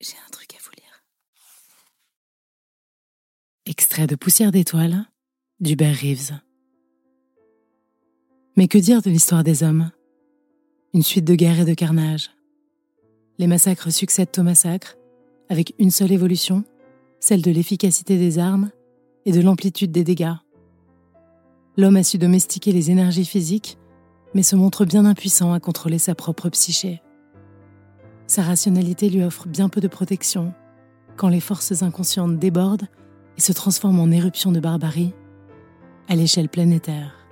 J'ai un truc à vous lire. Extrait de Poussière d'étoiles d'Hubert Reeves. Mais que dire de l'histoire des hommes? Une suite de guerres et de carnage. Les massacres succèdent aux massacres, avec une seule évolution, celle de l'efficacité des armes et de l'amplitude des dégâts. L'homme a su domestiquer les énergies physiques, mais se montre bien impuissant à contrôler sa propre psyché. Sa rationalité lui offre bien peu de protection quand les forces inconscientes débordent et se transforment en éruptions de barbarie à l'échelle planétaire.